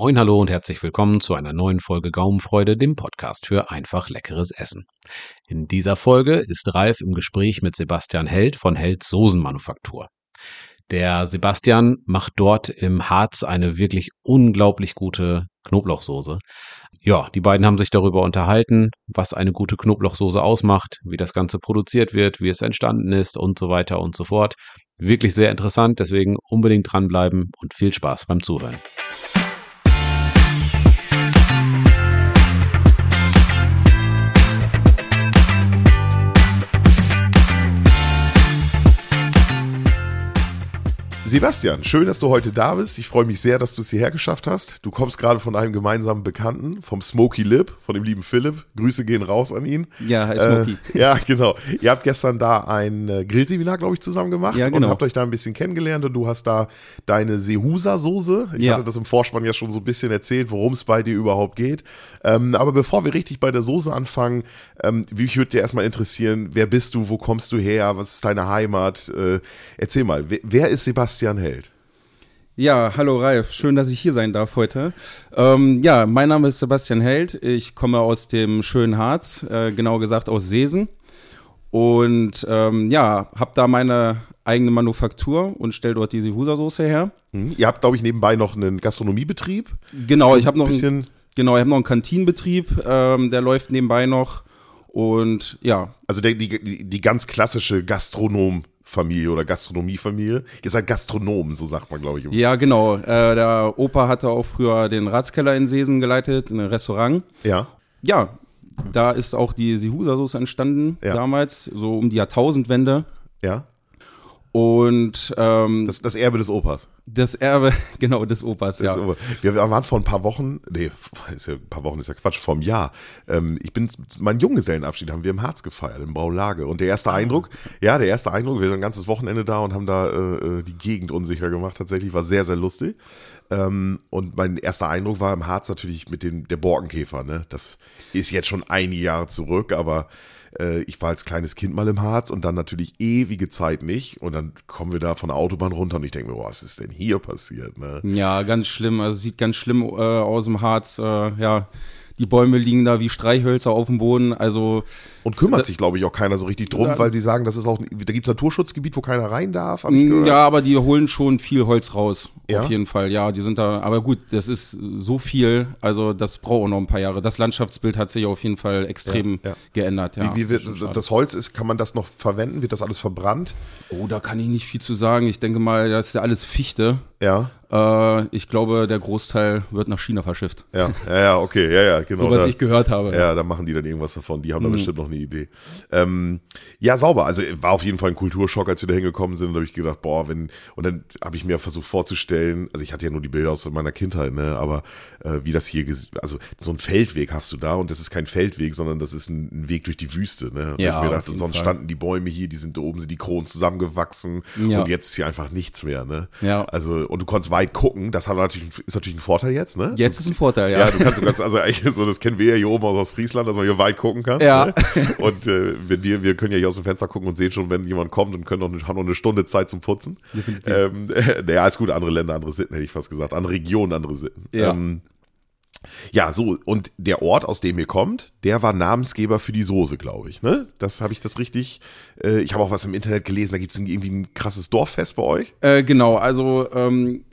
Moin, hallo und herzlich willkommen zu einer neuen Folge Gaumenfreude, dem Podcast für einfach leckeres Essen. In dieser Folge ist Ralf im Gespräch mit Sebastian Held von Helds Soßenmanufaktur. Der Sebastian macht dort im Harz eine wirklich unglaublich gute Knoblauchsoße. Ja, die beiden haben sich darüber unterhalten, was eine gute Knoblauchsoße ausmacht, wie das Ganze produziert wird, wie es entstanden ist und so weiter und so fort. Wirklich sehr interessant, deswegen unbedingt dranbleiben und viel Spaß beim Zuhören. Sebastian, schön, dass du heute da bist. Ich freue mich sehr, dass du es hierher geschafft hast. Du kommst gerade von einem gemeinsamen Bekannten, vom Smoky Lip, von dem lieben Philipp. Grüße gehen raus an ihn. Ja, hi Smoky. Äh, ja, genau. Ihr habt gestern da ein äh, Grillseminar, glaube ich, zusammen gemacht ja, genau. und habt euch da ein bisschen kennengelernt und du hast da deine Sehusa-Soße. Ich Ja. hatte das im Vorspann ja schon so ein bisschen erzählt, worum es bei dir überhaupt geht. Ähm, aber bevor wir richtig bei der Soße anfangen, ähm, mich würde dir erstmal interessieren, wer bist du, wo kommst du her, was ist deine Heimat? Äh, erzähl mal, wer, wer ist Sebastian Held? Ja, hallo Ralf, schön, dass ich hier sein darf heute. Ähm, ja, mein Name ist Sebastian Held. Ich komme aus dem schönen Harz, äh, genau gesagt aus Seesen. Und ähm, ja, habe da meine eigene Manufaktur und stelle dort diese Husa-Soße her. Hm? Ihr habt, glaube ich, nebenbei noch einen Gastronomiebetrieb. Genau, ich habe noch, ein, bisschen. genau, ich hab noch einen Kantinenbetrieb, ähm, der läuft nebenbei noch. Und ja, Also der, die, die, die ganz klassische Gastronomfamilie oder Gastronomiefamilie. Ihr seid Gastronomen, so sagt man, glaube ich. ja genau. Äh, der Opa hatte auch früher den Ratskeller in Seesen geleitet, ein Restaurant. Ja. Ja, da ist auch die Sihusa-Soße entstanden, Ja. damals, so um die Jahrtausendwende. Ja. Und ähm, das, Das, das Erbe des Opas. Erbe, genau, des Opas, Das ja. Opa. Wir waren vor ein paar Wochen, nee, ist ja, ein paar Wochen ist ja Quatsch, vor einem Jahr. Ähm, ich bin, meinen Junggesellenabschied haben wir im Harz gefeiert, im Braulage. Und der Ah. erste Eindruck, ja, der erste Eindruck, wir sind ein ganzes Wochenende da und haben da äh, äh, die Gegend unsicher gemacht. Tatsächlich war sehr, sehr lustig. Ähm, und mein erster Eindruck war im Harz natürlich mit dem, der Borkenkäfer, ne? Das ist jetzt schon einige Jahre zurück, aber äh, ich war als kleines Kind mal im Harz und dann natürlich ewige Zeit nicht. Und dann kommen wir da von der Autobahn runter und ich denke mir, was ist denn hier passiert, ne? Ja, ganz schlimm. Also sieht ganz schlimm äh, aus im Harz. Äh, ja, die Bäume liegen da wie Streichhölzer auf dem Boden. Also Und kümmert sich, glaube ich, auch keiner so richtig drum, Da- weil sie sagen, das ist auch, da gibt es Naturschutzgebiet, wo keiner rein darf. Mm, ja, aber die holen schon viel Holz raus. Ja? Auf jeden Fall. Ja, die sind da. Aber gut, das ist so viel. Also das braucht auch noch ein paar Jahre. Das Landschaftsbild hat sich auf jeden Fall extrem Ja, ja. geändert. Ja, Wie, wie wird, das Holz ist, kann man das noch verwenden? Wird das alles verbrannt? Oh, da kann ich nicht viel zu sagen. Ich denke mal, das ist ja alles Fichte. Ja, Äh, ich glaube, der Großteil wird nach China verschifft. ja, ja, ja, okay, ja, ja, genau. So was da, ich gehört habe. ja, da machen die dann irgendwas davon. Die haben da Mhm. bestimmt noch eine Idee. Ähm, ja, sauber. Also war auf jeden Fall ein Kulturschock, als wir da hingekommen sind. Und da habe ich gedacht, boah, wenn, und dann habe ich mir versucht vorzustellen, also ich hatte ja nur die Bilder aus meiner Kindheit, ne, aber äh, wie das hier, also so ein Feldweg hast du da und das ist kein Feldweg, sondern das ist ein, ein Weg durch die Wüste, ne. Und Ja, ich mir gedacht, und sonst Fall. standen die Bäume hier, die sind da oben, sind die Kronen zusammengewachsen Ja. und jetzt ist hier einfach nichts mehr, ne. Ja. Also, und du konntest weit gucken, das hat natürlich, ist natürlich ein Vorteil jetzt, ne. Jetzt ist ein Vorteil, ja. Ja, du kannst so ganz, also eigentlich so, das kennen wir ja hier oben aus Ostfriesland, dass man hier weit gucken kann. Ja. Ne? Und äh, wenn wir, wir können ja hier aus dem Fenster gucken und sehen schon, wenn jemand kommt und können noch, eine- haben noch eine Stunde Zeit zum Putzen. Ähm, naja, ist gut, andere Länder, andere Sitten, hätte ich fast gesagt. Andere Regionen, andere Sitten. Ja. Ähm, ja, so, und der Ort, aus dem ihr kommt, der war Namensgeber für die Soße, glaube ich. Ne? Das habe ich das richtig. Äh, ich habe auch was im Internet gelesen, da gibt es irgendwie ein krasses Dorffest bei euch. Äh, genau, also ähm,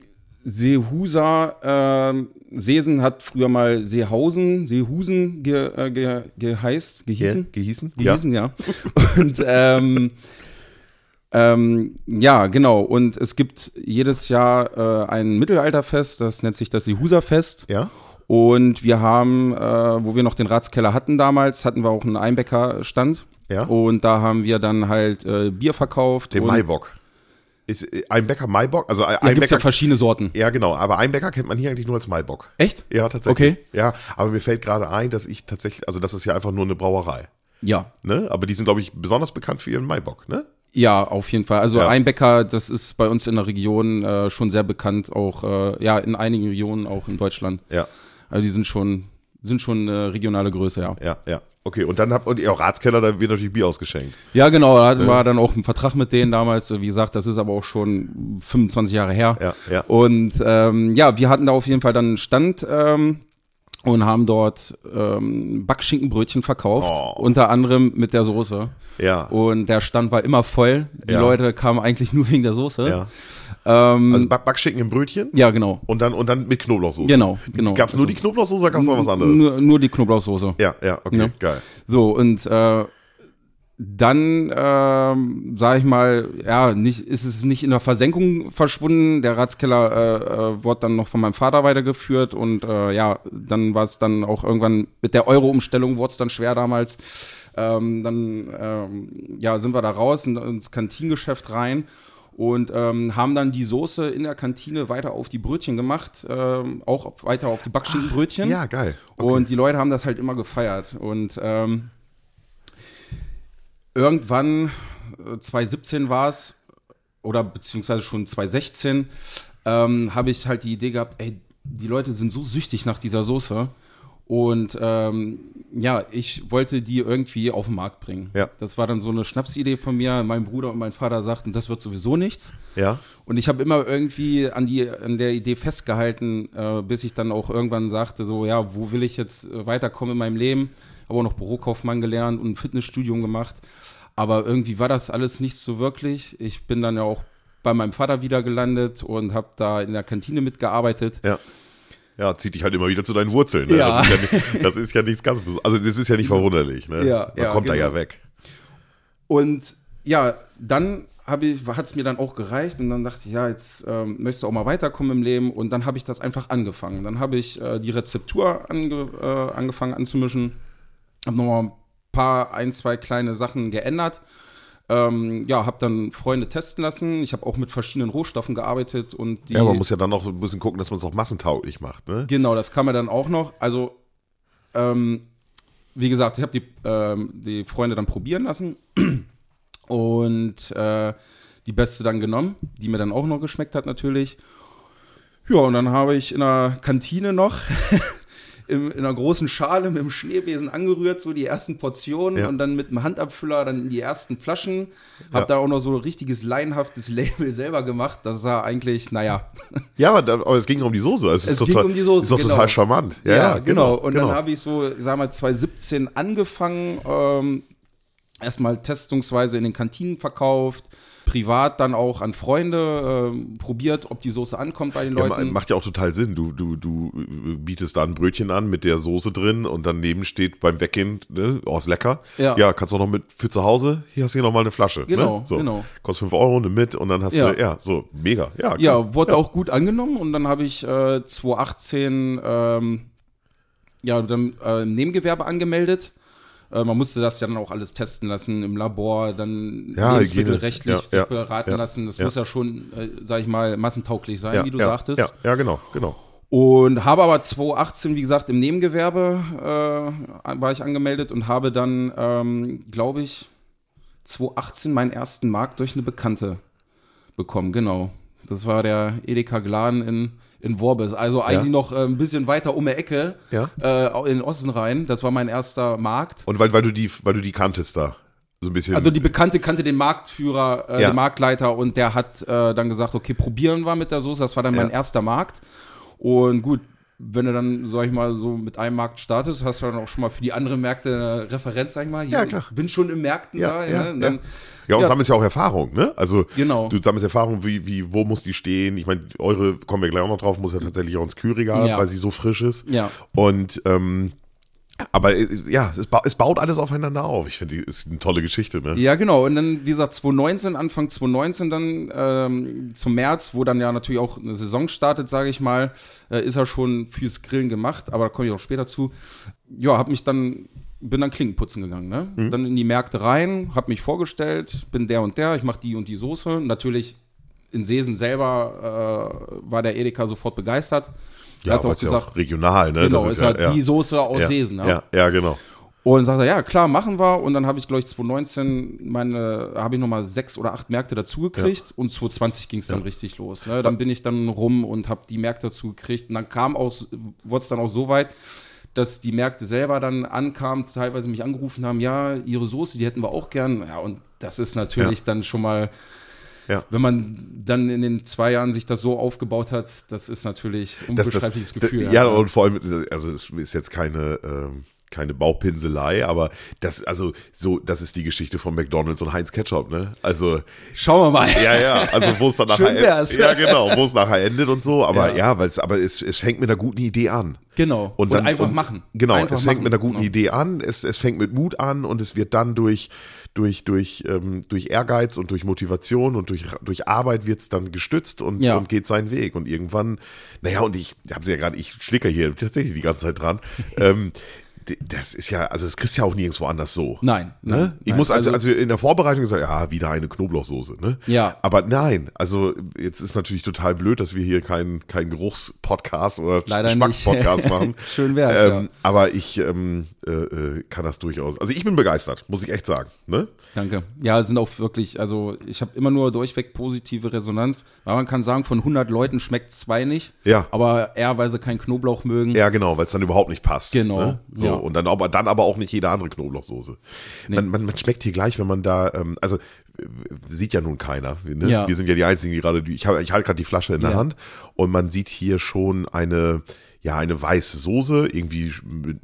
Seehusa, ähm, Seesen hat früher mal Seehausen, Seehusen ge, äh, ge, geheißt, gehießen. Gehießen? Gehießen, ja. Und ähm, ähm, ja, genau. Und es gibt jedes Jahr äh, ein Mittelalterfest, das nennt sich das Seehusa-Fest. Ja. Und wir haben, äh, wo wir noch den Ratskeller hatten damals, hatten wir auch einen Einbäcker-Stand. Ja. Und da haben wir dann halt äh, Bier verkauft. Den Maibock. Ist äh, ein Bäcker Maibock? Also ein Ja, gibt's ja verschiedene Sorten. Ja, genau. Aber Einbäcker kennt man hier eigentlich nur als Maibock. Echt? Ja, tatsächlich. Okay. Ja, aber mir fällt gerade ein, dass ich tatsächlich, also das ist ja einfach nur eine Brauerei. Ja. Ne? Aber die sind, glaube ich, besonders bekannt für ihren Maibock, ne? Ja, auf jeden Fall. Also Ja. Einbecker, das ist bei uns in der Region äh, schon sehr bekannt, auch äh, ja in einigen Regionen, auch in Deutschland. Ja, Also die sind schon sind schon eine regionale Größe, ja. ja, ja. Okay, und dann habt ihr auch Ratskeller, da wird natürlich Bier ausgeschenkt. Ja, genau, da hatten wir dann auch einen Vertrag mit denen damals. Wie gesagt, das ist aber auch schon 25 Jahre her. Ja, ja. Und ähm, ja, wir hatten da auf jeden Fall dann einen Stand ähm, und haben dort ähm, Backschinkenbrötchen verkauft, Oh. unter anderem mit der Soße. Ja. Und der Stand war immer voll. Die Ja. Leute kamen eigentlich nur wegen der Soße. ja. Ähm, Also Back Backschinken im Brötchen ja, genau. und dann und dann mit Knoblauchsoße. Genau, genau. Gab's nur die Knoblauchsoße oder gab's noch was anderes? Nur, nur die Knoblauchsoße. Ja, ja, okay, Ja. geil. So, und äh, dann, ähm, sage ich mal, ja, nicht, ist es nicht in der Versenkung verschwunden. Der Ratskeller äh, äh, wurde dann noch von meinem Vater weitergeführt und äh, ja, dann war es dann auch irgendwann mit der Euro-Umstellung wurde es dann schwer damals. Ähm, dann ähm, ja, sind wir da raus in, ins Kantinengeschäft rein und ähm, haben dann die Soße in der Kantine weiter auf die Brötchen gemacht, ähm, auch weiter auf die Backschinkenbrötchen. Ja, geil. Okay. Und die Leute haben das halt immer gefeiert. Und ähm, irgendwann, äh, 2017 war es, oder beziehungsweise schon 2016, ähm, habe ich halt die Idee gehabt, ey, die Leute sind so süchtig nach dieser Soße. Und ähm, ja, ich wollte die irgendwie auf den Markt bringen. Ja. Das war dann so eine Schnapsidee von mir. Mein Bruder und mein Vater sagten, das wird sowieso nichts. ja. Und ich habe immer irgendwie an, die, an der Idee festgehalten, äh, bis ich dann auch irgendwann sagte, so, ja, wo will ich jetzt äh, weiterkommen in meinem Leben? Habe auch noch Bürokaufmann gelernt und ein Fitnessstudium gemacht. Aber irgendwie war das alles nicht so wirklich. Ich bin dann ja auch bei meinem Vater wieder gelandet und habe da in der Kantine mitgearbeitet. Ja. Ja, zieht dich halt immer wieder zu deinen Wurzeln. Ne? Ja. Das, ist ja nicht, das ist ja nichts ganz Bes- Also das ist ja nicht verwunderlich. Ne? Ja, Man ja, kommt da genau. ja weg. Und ja, dann hat es mir dann auch gereicht und dann dachte ich, ja, jetzt ähm, möchtest du auch mal weiterkommen im Leben und dann habe ich das einfach angefangen. Dann habe ich äh, die Rezeptur ange, äh, angefangen anzumischen, habe nochmal ein paar, ein, zwei kleine Sachen geändert. Ähm, ja, habe dann Freunde testen lassen. Ich habe auch mit verschiedenen Rohstoffen gearbeitet und die. Ja, man muss ja dann noch ein bisschen gucken, dass man es auch massentauglich macht. Ne? Genau, das kam mir dann auch noch. Also, ähm, wie gesagt, ich habe die, ähm, die Freunde dann probieren lassen und äh, die beste dann genommen, die mir dann auch noch geschmeckt hat natürlich. Ja, und dann habe ich in der Kantine noch im, in einer großen Schale mit dem Schneebesen angerührt, so die ersten Portionen Ja. und dann mit dem Handabfüller dann die ersten Flaschen. Hab Ja. da auch noch so ein richtiges laienhaftes Label selber gemacht. Das sah eigentlich, naja, Ja, aber, aber es ging um die Soße. Es, ist Es ging total, um die Soße, Ist doch genau. total charmant. Ja, ja, genau. Und genau. dann habe ich so, ich sag mal, 2017 angefangen, ähm, erstmal testungsweise in den Kantinen verkauft, privat dann auch an Freunde ähm, probiert, ob die Soße ankommt bei den Ja, Leuten. ma- macht ja auch total Sinn. Du, du, du äh, bietest da ein Brötchen an mit der Soße drin und daneben steht beim Weggehen, ne, oh, ist lecker. Ja. kannst du auch noch mit für zu Hause, hier hast du hier noch mal eine Flasche. Genau, ne? so. genau. Kostet 5 Euro, eine mit und dann hast Ja. du, ja, so, mega. Ja, cool. Ja, wurde auch gut angenommen und dann habe ich äh, 2018 ähm, ja, dann äh, im Nebengewerbe angemeldet. Äh, man musste das ja dann auch alles testen lassen im Labor, dann Ja, lebensmittelrechtlich. Ja, sich ja, beraten lassen. Das muss ja schon, äh, sag ich mal, massentauglich sein, wie du sagtest. Ja, ja, genau, genau. Und habe aber 2018, wie gesagt, im Nebengewerbe äh, war ich angemeldet und habe dann, ähm, glaube ich, 2018 meinen ersten Markt durch eine Bekannte bekommen. Genau. Das war der Edeka Glan in, in Worbis. Also eigentlich noch äh, ein bisschen weiter um die Ecke Ja. äh, in Ossenrhein. Das war mein erster Markt. Und weil, weil du die, weil du die kanntest da. So ein bisschen. Also die Bekannte kannte den Marktführer, äh, Ja. den Marktleiter und der hat äh, dann gesagt, okay, probieren wir mit der Soße. Das war dann mein Ja. erster Markt. Und gut, wenn du dann, sag ich mal, so mit einem Markt startest, hast du dann auch schon mal für die anderen Märkte eine Referenz, sag ich mal. Hier, Ja, klar. Bin schon im Märkten, ja, sag ja, ne? Und ja. dann, ja, und ja. sammelst ja auch Erfahrung, ne? Also Genau. du sammelst Erfahrung, wie, wie, wo muss die stehen? Ich meine, eure, kommen wir gleich auch noch drauf, muss ja tatsächlich auch ins Kühlregal, Ja. weil sie so frisch ist. Ja. Und ähm, aber äh, ja, es, ba es baut alles aufeinander auf. Ich finde, ist eine tolle Geschichte, ne? Ja, genau. Und dann, wie gesagt, 2019, Anfang 2019 dann ähm, zum März, wo dann ja natürlich auch eine Saison startet, sage ich mal, äh, ist er schon fürs Grillen gemacht, aber da komme ich auch später zu. Ja, habe mich dann, bin dann Klinkenputzen gegangen, ne? Mhm. Dann in die Märkte rein, habe mich vorgestellt, bin der und der, ich mache die und die Soße. Natürlich in Seesen selber äh, war der Edeka sofort begeistert. Ja, hat auch was ja gesagt, auch regional, ne? genau, Das ist halt ja, die Soße aus ja, Seesen. ne? Ja, ja, genau. Und sagt er, ja, klar, machen wir. Und dann habe ich, glaube ich, 2019 meine, habe ich nochmal sechs oder acht Märkte dazugekriegt und 2020 ging es dann richtig los. Ne? Dann bin ich dann rum und habe die Märkte dazugekriegt. Und dann kam auch, wurde es dann auch so weit, dass die Märkte selber dann ankamen, teilweise mich angerufen haben, ja, ihre Soße, die hätten wir auch gern. Ja, und das ist natürlich Ja. dann schon mal, Ja. wenn man dann in den zwei Jahren sich das so aufgebaut hat, das ist natürlich ein das, unbeschreibliches das, Gefühl. Ja, und vor allem, also es ist jetzt keine, ähm, keine Baupinselei, aber das, also so, das ist die Geschichte von McDonalds und Heinz Ketchup, ne? Also, Schauen wir mal. ja, ja, also wo es dann nachher, wär's. ja genau, wo es nachher endet und so, aber Ja. ja, weil es, aber es, es fängt mit einer guten Idee an. Genau. Und dann einfach und, machen. Genau, einfach es fängt machen. mit einer guten Genau. Idee an, es, es fängt mit Mut an und es wird dann durch, durch, durch, ähm, durch Ehrgeiz und durch Motivation und durch, durch Arbeit wird es dann gestützt und, Ja. und geht seinen Weg. Und irgendwann, naja, und ich habe sie ja gerade, ich schlicker hier tatsächlich die ganze Zeit dran. ähm, das ist ja, also das kriegst du ja auch nirgendwo anders so. Nein. Ne? Ich nein. muss also, also in der Vorbereitung gesagt, ja, wieder eine Knoblauchsoße, ne? Ja. Aber nein, also jetzt ist natürlich total blöd, dass wir hier keinen kein Geruchspodcast oder. Geschmackspodcast machen. Schön wär's, ähm, ja. Aber ich ähm, äh, äh, kann das durchaus. Also ich bin begeistert, muss ich echt sagen. Ne? Danke. Ja, es sind auch wirklich, also ich habe immer nur durchweg positive Resonanz, weil man kann sagen, von 100 Leuten schmeckt zwei nicht. Ja. Aber eher, weil sie keinen Knoblauch mögen. Ja, genau, weil es dann überhaupt nicht passt. Genau, Ne? So, ja. und dann aber, dann aber auch nicht jede andere Knoblauchsoße. Man, man, man schmeckt hier gleich, wenn man da, ähm, also äh, sieht ja nun keiner. Ne? Ja. Wir sind ja die Einzigen, die gerade, ich, hab- ich halte gerade die Flasche in der Ja. Hand und man sieht hier schon eine, ja, eine weiße Soße, irgendwie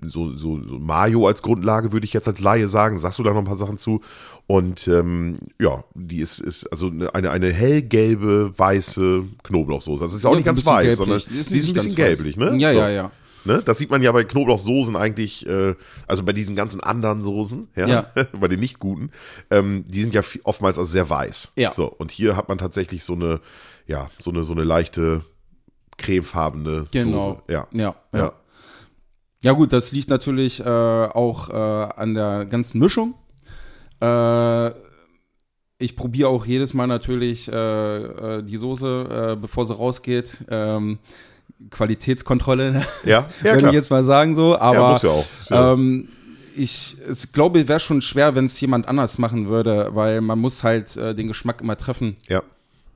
so, so, so Mayo als Grundlage, würde ich jetzt als Laie sagen. Sagst du da noch ein paar Sachen zu? Und ähm, ja, die ist, ist also eine, eine hellgelbe, weiße Knoblauchsoße. Das ist auch Ja, nicht ganz weiß, sondern gelblich. Ist sie ist ein nicht bisschen ganz weiß. gelblich, ne? Ja, So. ja, ja. Ne? Das sieht man ja bei Knoblauchsoßen eigentlich, äh, also bei diesen ganzen anderen Soßen, ja, Ja. bei den nicht guten, ähm, die sind ja oftmals also sehr weiß. Ja. So, und hier hat man tatsächlich so eine, ja, so eine, so eine leichte cremefarbene Genau. Soße. Ja. Ja, ja. Ja. Ja gut, das liegt natürlich äh, auch äh, an der ganzen Mischung. Äh, ich probiere auch jedes Mal natürlich äh, äh, die Soße, äh, bevor sie rausgeht. Ähm, Qualitätskontrolle, Ja, ja, würde ich jetzt mal sagen so. Aber ja, ja ähm, ich es glaube, wäre schon schwer, wenn es jemand anders machen würde, weil man muss halt den Geschmack immer treffen. ja.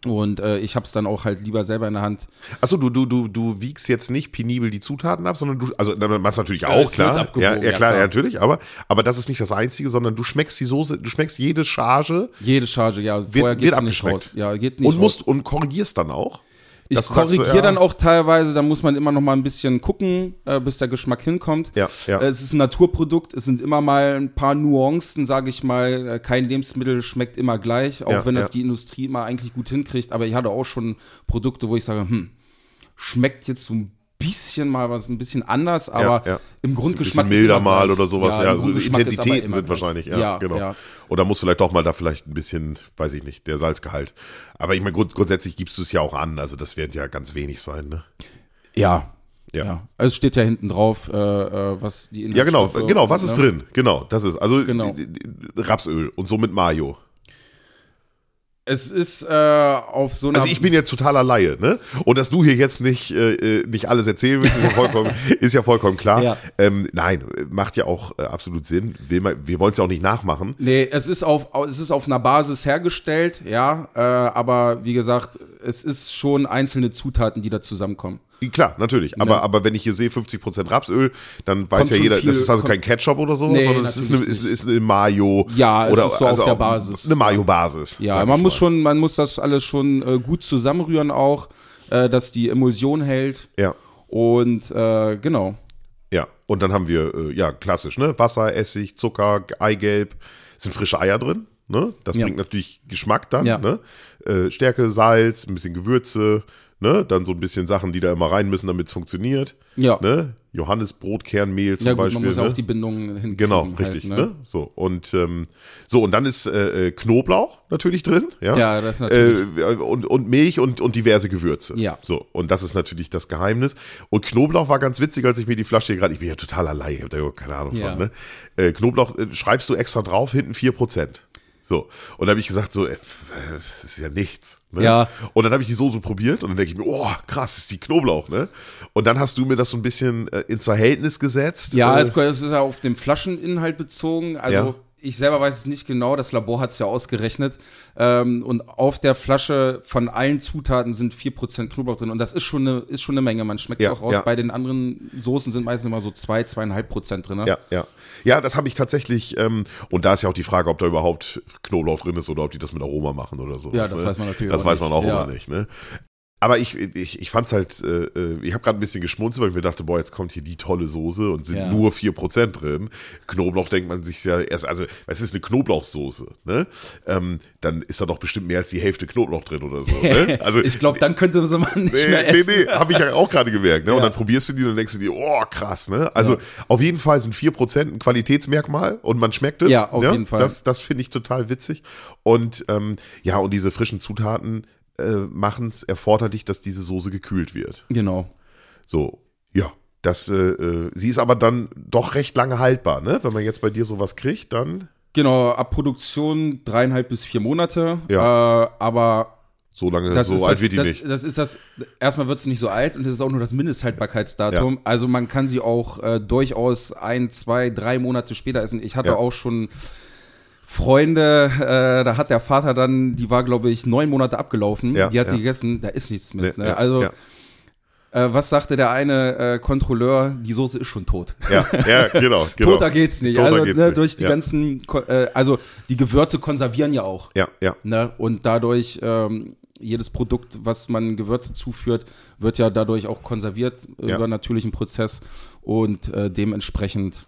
Und äh, ich habe es dann auch halt lieber selber in der Hand. Achso, du, du, du, du wiegst jetzt nicht penibel die Zutaten ab, sondern du, also machst natürlich Ja, auch, es klar. wird ja, ja, ja, klar, klar. ja, natürlich, aber, aber das ist nicht das Einzige, sondern du schmeckst die Soße, du schmeckst jede Charge Jede Charge, ja. Wird nicht abgeschmeckt. raus. Ja, geht nicht und raus. musst und korrigierst dann auch. Ich korrigiere ja. dann auch teilweise, da muss man immer noch mal ein bisschen gucken, äh, bis der Geschmack hinkommt. Ja, ja. Äh, Es ist ein Naturprodukt, es sind immer mal ein paar Nuancen, sage ich mal. Äh, Kein Lebensmittel schmeckt immer gleich, auch Ja, wenn das die Industrie immer eigentlich gut hinkriegt. Aber ich hatte auch schon Produkte, wo ich sage, hm, schmeckt jetzt so ein bisschen mal was ein bisschen anders, aber ja. im Ist Grundgeschmack ein bisschen milder mal oder sowas. Ja, im so Intensitäten sind wahrscheinlich. Ja, ja genau. Ja. Oder muss vielleicht doch mal da vielleicht ein bisschen, weiß ich nicht, der Salzgehalt. Aber ich meine, grund, grundsätzlich gibst du es ja auch an. Also das wird ja ganz wenig sein. Ne? Ja. Ja. Ja. Also es steht ja hinten drauf, äh, äh, was die Ja, genau, Inhaltsstoffe- genau. Was ist ne? drin? Genau, das ist also Genau. Rapsöl und somit Mayo. Es ist äh, auf so einer. Also ich bin ja totaler Laie, ne? Und dass du hier jetzt nicht äh, äh, nicht alles erzählen willst, ist ja vollkommen, ist ja vollkommen klar. Ja. Ähm, nein, macht ja auch äh, absolut Sinn. Man, wir wollen es ja auch nicht nachmachen. Nee, es ist auf, au- es ist auf einer Basis hergestellt, ja, äh, aber wie gesagt, es ist schon einzelne Zutaten, die da zusammenkommen. Klar, natürlich. Aber, Ne. aber wenn ich hier sehe 50% Rapsöl, dann weiß Kommt ja jeder, viel- das ist also kein Ketchup oder sowas, Nee, sondern es ist eine, ist, ist eine Mayo. Ja, es oder, ist so auf also der auch Basis. Eine Mayo-Basis. Ja, man muss schon, man muss das alles schon äh, gut zusammenrühren auch, äh, dass die Emulsion hält Ja. und äh, genau. Ja, und dann haben wir, äh, ja, klassisch, ne? Wasser, Essig, Zucker, Eigelb. Sind frische Eier drin, ne? Das Ja. bringt natürlich Geschmack dann, Ja. ne? Äh, Stärke, Salz, ein bisschen Gewürze, ne? Dann so ein bisschen Sachen, die da immer rein müssen, damit es funktioniert. Ja. Ne? Johannisbrotkernmehl zum Ja gut, Beispiel. man muss ja ne? auch die Bindung hinkriegen. Genau, halt, richtig. ne? ne? So und ähm, so und dann ist äh, äh, Knoblauch natürlich drin, ja. Ja, das ist natürlich. Äh, und, und Milch und, und diverse Gewürze. Ja. So, und das ist natürlich das Geheimnis. Und Knoblauch war ganz witzig, als ich mir die Flasche hier gerade, ich bin ja total allein, ich habe da keine Ahnung Ja. von, ne? Äh, Knoblauch äh, schreibst du extra drauf, hinten 4%. So, und dann habe ich gesagt, so, äh, das ist ja nichts. Ne? Ja. Und dann habe ich die Soße probiert und dann denke ich mir, oh, krass, ist die Knoblauch, ne? Und dann hast du mir das so ein bisschen äh, ins Verhältnis gesetzt. Ja, äh, es ist ja auf den Flascheninhalt bezogen. Also Ja. Ich selber weiß es nicht genau, das Labor hat es ja ausgerechnet. Ähm, und auf der Flasche von allen Zutaten sind 4% Knoblauch drin. Und das ist schon eine, ist schon eine Menge. Man schmeckt es Ja, auch raus. ja. Bei den anderen Soßen sind meistens immer so 2, 2,5% drin. Ne? Ja, ja. Ja, das habe ich tatsächlich, ähm, und da ist ja auch die Frage, ob da überhaupt Knoblauch drin ist oder ob die das mit Aroma machen oder so. Ja, das weiß man natürlich Das auch weiß man auch immer nicht, ne? Aber ich, ich, ich fand's halt, äh, äh, ich habe gerade ein bisschen geschmunzelt, weil ich mir dachte, boah, jetzt kommt hier die tolle Soße und sind Ja. nur 4% drin. Knoblauch denkt man sich ja erst, also, es ist eine Knoblauchsoße, ne? Ähm, dann ist da doch bestimmt mehr als die Hälfte Knoblauch drin oder so, ne? Also, ich glaube, dann könnte man nicht Nee, mehr nee, essen. nee, habe ich ja auch gerade gemerkt. Ne? Und Ja. dann probierst du die und denkst du dir, oh, krass. Ne? Also Ja. auf jeden Fall sind 4% ein Qualitätsmerkmal und man schmeckt es. Ja, auf ne? jeden Fall. Das, das finde ich total witzig. Und ähm, ja, und diese frischen Zutaten äh, machen es erforderlich, dass diese Soße gekühlt wird. Genau. So, ja. Das, äh, äh, sie ist aber dann doch recht lange haltbar, ne? Wenn man jetzt bei dir sowas kriegt, dann Genau, ab Produktion dreieinhalb bis vier Monate. Ja. Äh, aber so lange, das so alt das, wird die das, nicht. das ist das. Erstmal wird es nicht so alt und das ist auch nur das Mindesthaltbarkeitsdatum. Also man kann sie auch äh, durchaus ein, zwei, drei Monate später essen. Ich hatte Ja. auch schon Freunde, äh, da hat der Vater dann, die war glaube ich neun Monate abgelaufen. Ja, die hat ja. die gegessen, da ist nichts mit. Nee, ne? ja, also. Äh, was sagte der eine äh, Kontrolleur? Die Soße ist schon tot. Ja, ja, genau. genau. Toter geht's nicht. Toter also geht's ne, nicht. durch die Ja. ganzen, äh, also die Gewürze konservieren ja auch. Ja, ja. Ne? Und dadurch, ähm, jedes Produkt, was man Gewürze zuführt, wird ja dadurch auch konserviert über einen natürlichen Prozess. Und äh, dementsprechend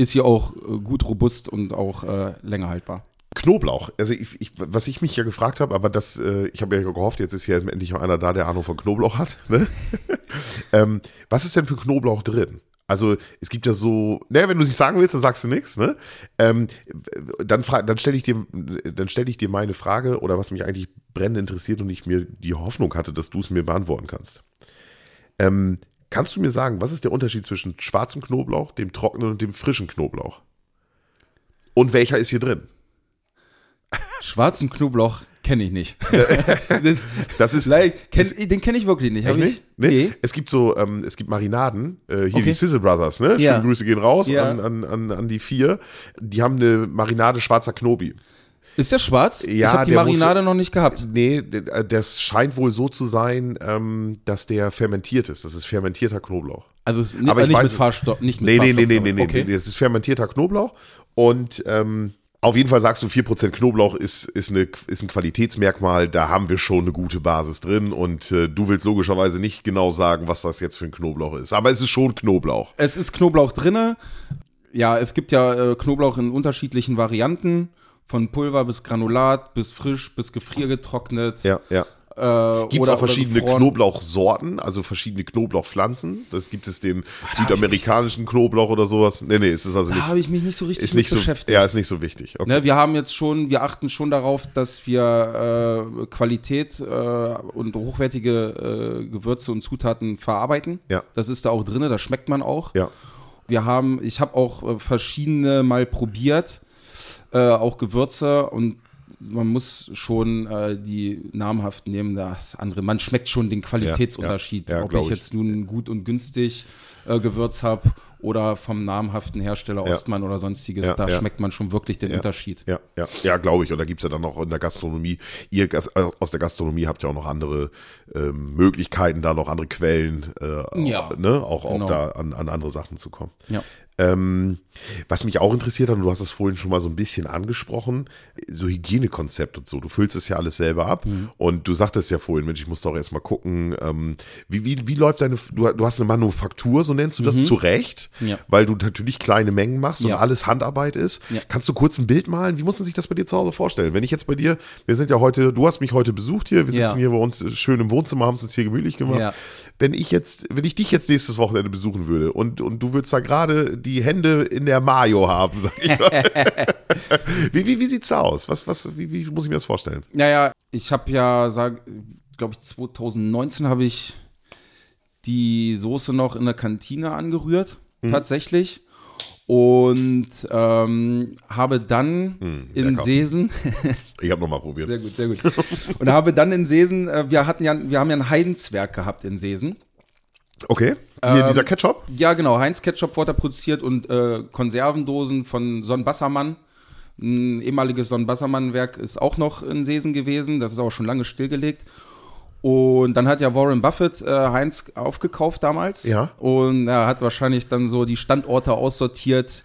ist sie auch äh, gut robust und auch äh, länger haltbar. Knoblauch. Also ich, ich, was ich mich ja gefragt habe, aber das, äh, ich habe ja gehofft, jetzt ist hier endlich mal einer da, der Ahnung von Knoblauch hat. Ne? ähm, was ist denn für Knoblauch drin? Also es gibt ja so, ne, wenn du nicht sagen willst, dann sagst du nichts, ne? Ähm, dann dann stelle ich stelle ich dir meine Frage oder was mich eigentlich brennend interessiert und ich mir die Hoffnung hatte, dass du es mir beantworten kannst. Ähm, kannst du mir sagen, was ist der Unterschied zwischen schwarzem Knoblauch, dem trockenen und dem frischen Knoblauch? Und welcher ist hier drin? Schwarzen Knoblauch kenne ich nicht. Das ist Vielleicht kenn, den kenne ich wirklich nicht. Hab ich? nicht? Nee. Es gibt so, ähm, es gibt Marinaden, äh, hier Okay. die Sizzle Brothers, ne? Schöne Ja. Grüße gehen raus Ja. an, an, an, an die vier. Die haben eine Marinade schwarzer Knobi. Ist der schwarz? ich Ja, habe die der muss- Marinade noch nicht gehabt. Nee, äh, das scheint wohl so zu sein, ähm, dass der fermentiert ist. Das ist fermentierter Knoblauch. Also es- Aber äh, ich nicht weiß- mit Fahrstoff, nicht mit Nee, nee, Farbstoff, nee, nee, aber- nee, nee, okay. nee. Das ist fermentierter Knoblauch. Und ähm, auf jeden Fall sagst du, 4% Knoblauch ist, ist, eine, ist ein Qualitätsmerkmal. Da haben wir schon eine gute Basis drin. Und äh, du willst logischerweise nicht genau sagen, was das jetzt für ein Knoblauch ist. Aber es ist schon Knoblauch. Es ist Knoblauch drinne. Ja, es gibt ja äh, Knoblauch in unterschiedlichen Varianten. Von Pulver bis Granulat, bis frisch, bis gefriergetrocknet. Ja, ja. Äh, Gibt es auch verschiedene. Knoblauchsorten, also verschiedene Knoblauchpflanzen? Das gibt es den südamerikanischen Knoblauch oder sowas? Nee, nee, ist es also Da nicht. habe ich mich nicht so richtig ist nicht mit so, beschäftigt. ja, ist nicht so wichtig. Okay. Ne, wir haben jetzt schon, wir achten schon darauf, dass wir äh, Qualität äh, und hochwertige äh, Gewürze und Zutaten verarbeiten. Ja. Das ist da auch drin, das schmeckt man auch. Ja, Wir haben, ich habe auch äh, verschiedene mal probiert, äh, auch Gewürze und man muss schon äh, die namhaften nehmen, das andere. Man schmeckt schon den Qualitätsunterschied, Ja, ja, ja, ob ich ich. jetzt nun gut und günstig äh, Gewürz habe oder vom namhaften Hersteller. Ostmann oder sonstiges. Da schmeckt man schon wirklich den. Unterschied. ja, ja, ja, glaube ich. Und da gibt es ja dann auch in der Gastronomie, ihr äh, aus der Gastronomie habt ja auch noch andere ähm, Möglichkeiten, da noch andere Quellen, äh, Ja, ne? auch, auch genau. da an, an andere Sachen zu kommen. Ja. Ähm, was mich auch interessiert hat, und du hast es vorhin schon mal so ein bisschen angesprochen, so Hygienekonzept und so. Du füllst es ja alles selber ab. Mhm. Und du sagtest ja vorhin, Mensch, ich muss doch erst mal gucken, ähm, wie, wie, wie läuft deine, du, du hast eine Manufaktur, so nennst du das, zu Recht, Mhm. Ja. weil du natürlich kleine Mengen machst und Ja. alles Handarbeit ist. Ja. Kannst du kurz ein Bild malen? Wie muss man sich das bei dir zu Hause vorstellen? Wenn ich jetzt bei dir, wir sind ja heute, du hast mich heute besucht hier, wir sitzen hier bei uns schön im Wohnzimmer, haben es uns hier gemütlich gemacht. Wenn ich jetzt, wenn ich dich jetzt nächstes Wochenende besuchen würde und, und du würdest da gerade die Hände in der Mayo haben, sag ich mal. wie, wie, wie sieht's aus? Was, was, wie, wie muss ich mir das vorstellen? Naja, ich habe ja, glaube ich, 2019 habe ich die Soße noch in der Kantine angerührt, Mhm. tatsächlich. Und ähm, habe dann in lecker. Seesen, Ich habe nochmal probiert. sehr gut, sehr gut, und habe dann in Seesen, äh, wir hatten ja, wir haben ja ein Heidenswerk gehabt in Seesen. Okay. Hier Ähm, dieser Ketchup? Ja, genau, Heinz Ketchup wurde produziert und äh, Konservendosen von Son Bassermann. Ein ehemaliges Sonnenbassermann-Werk ist auch noch in Seesen gewesen. Das ist auch schon lange stillgelegt. Und dann hat ja Warren Buffett äh, Heinz aufgekauft damals. Ja. Und er hat wahrscheinlich dann so die Standorte aussortiert,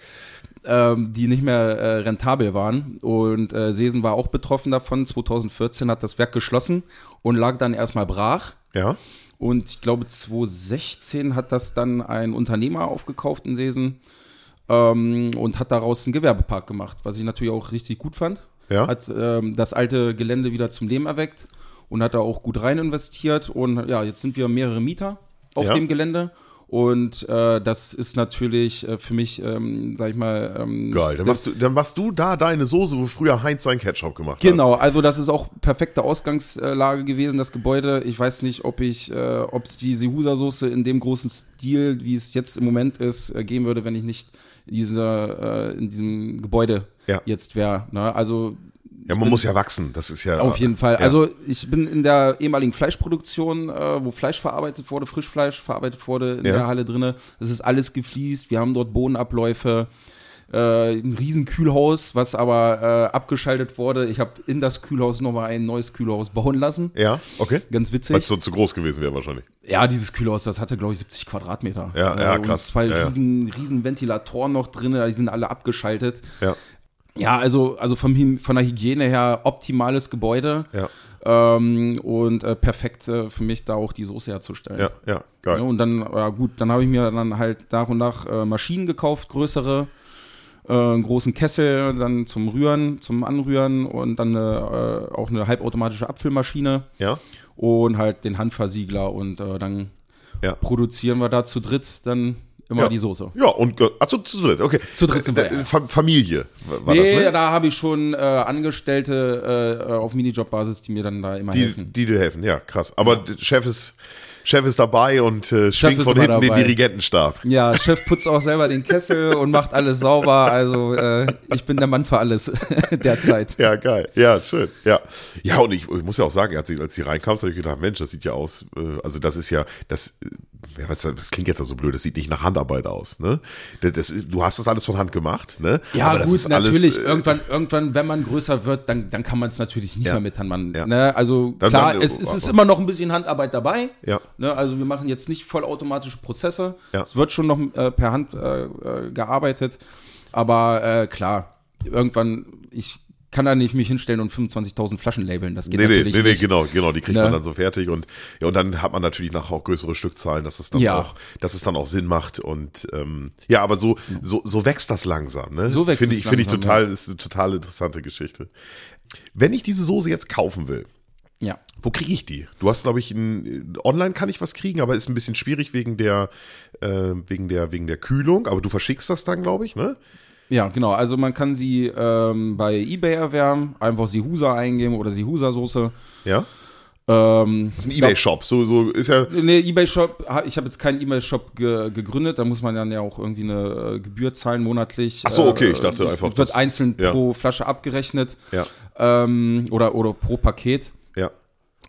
ähm, die nicht mehr äh, rentabel waren. Und äh, Seesen war auch betroffen davon. 2014 hat das Werk geschlossen und lag dann erstmal brach. Ja. Und ich glaube, 2016 hat das dann ein Unternehmer aufgekauft in Seesen ähm, und hat daraus einen Gewerbepark gemacht, was ich natürlich auch richtig gut fand. Ja. Hat ähm, das alte Gelände wieder zum Leben erweckt und hat da auch gut rein investiert. Und ja, jetzt sind wir mehrere Mieter auf Ja. dem Gelände. Und äh, das ist natürlich äh, für mich, ähm, sag ich mal, ähm, Geil. Dann machst, du, dann machst du da deine Soße, wo früher Heinz seinen Ketchup gemacht hat. Genau, also das ist auch perfekte Ausgangslage gewesen, das Gebäude. Ich weiß nicht, ob ich, äh, ob es die Sehusa-Soße in dem großen Stil, wie es jetzt im Moment ist, äh, geben würde, wenn ich nicht diese, äh, in diesem Gebäude Ja. jetzt wäre. Ne? Also Ja, man muss ja wachsen. Das ist ja. auf jeden Fall. Ja. Also ich bin in der ehemaligen Fleischproduktion, äh, wo Fleisch verarbeitet wurde, Frischfleisch verarbeitet wurde in Ja. der Halle drinne. Es ist alles gefliest. Wir haben dort Bodenabläufe. Äh, ein riesen Kühlhaus, was aber äh, abgeschaltet wurde. Ich habe in das Kühlhaus nochmal ein neues Kühlhaus bauen lassen. Ja, okay. Ganz Weil witzig. es so zu groß gewesen wäre wahrscheinlich. Ja, dieses Kühlhaus, das hatte, glaube ich, 70 Quadratmeter. Ja, Äh, ja, und krass. Zwei Ja, ja. riesen, riesen Ventilatoren noch drin, die sind alle abgeschaltet. Ja. Ja, also, also vom, von der Hygiene her optimales Gebäude. Ja. Ähm, und äh, perfekt äh, für mich da auch die Soße herzustellen. Ja, ja, geil. Ja, und dann, ja gut, dann habe ich mir dann halt nach und nach äh, Maschinen gekauft, größere, äh, einen großen Kessel dann zum Rühren, zum Anrühren und dann eine, äh, auch eine halbautomatische Abfüllmaschine Ja, und halt den Handversiegler und äh, dann Ja. produzieren wir da zu dritt dann immer Ja. die Soße. ja und achso, zu dritt, okay. Zu dritt sind wir, Äh, ja. Fa- Familie war nee, das, ne? da habe ich schon äh, Angestellte äh, auf Minijob-Basis, die mir dann da immer Die, helfen. die dir helfen, ja, krass. Aber der Chef ist, Chef ist dabei und äh, schwingt von hinten den dabei. Dirigentenstab. Ja, Chef putzt auch selber den Kessel und macht alles sauber. Also äh, ich bin der Mann für alles derzeit. Ja, geil. Ja, schön. Ja. Ja, und ich, ich muss ja auch sagen, als ich, als ich reinkam, habe ich gedacht, Mensch, das sieht ja aus, äh, also das ist ja, das, ja, was, das klingt jetzt ja so blöd, das sieht nicht nach Handarbeit aus, ne? Das, du hast das alles von Hand gemacht, ne? Ja, Aber gut, ist alles, natürlich. äh, irgendwann, irgendwann, wenn man größer wird, dann, dann kann man es natürlich nicht Ja. mehr mit Handmann. Ja. Ne? Also Dann- klar, dann- es, es ist immer noch ein bisschen Handarbeit dabei. Ja. Ne? Also wir machen jetzt nicht vollautomatische Prozesse. Ja. Es wird schon noch äh, per Hand äh, äh, gearbeitet. Aber äh, klar, irgendwann, ich kann da nicht mich hinstellen und 25.000 Flaschen labeln. Das geht Nee, nee, natürlich nee, nee, nicht. genau, genau, die kriegt Ne? man dann so fertig und ja, und dann hat man natürlich nachher auch größere Stückzahlen, dass es dann Ja. auch, dass es dann auch Sinn macht und ähm, ja, aber so, so, so wächst das langsam, ne? So wächst finde ich, finde ich langsam, total, ist eine total interessante Geschichte. Wenn ich diese Soße jetzt kaufen will, Ja. wo kriege ich die? Du hast, glaube ich, ein, online kann ich was kriegen, aber ist ein bisschen schwierig wegen der, äh, wegen der, wegen der Kühlung. Aber du verschickst das dann, glaube ich, ne? Ja, genau. Also man kann sie ähm, bei eBay erwärmen, einfach Sihusa eingeben oder Sihusa-Soße. Ja. Ähm, Das ist ein Ebay-Shop. So, so ist ja. Nee, eBay-Shop, ich habe jetzt keinen eBay-Shop ge gegründet, da muss man dann ja auch irgendwie eine äh, Gebühr zahlen monatlich. Ach so, okay, ich Äh, dachte es einfach, Wird einzeln ja. pro Flasche abgerechnet Ja. ähm, oder, oder pro Paket.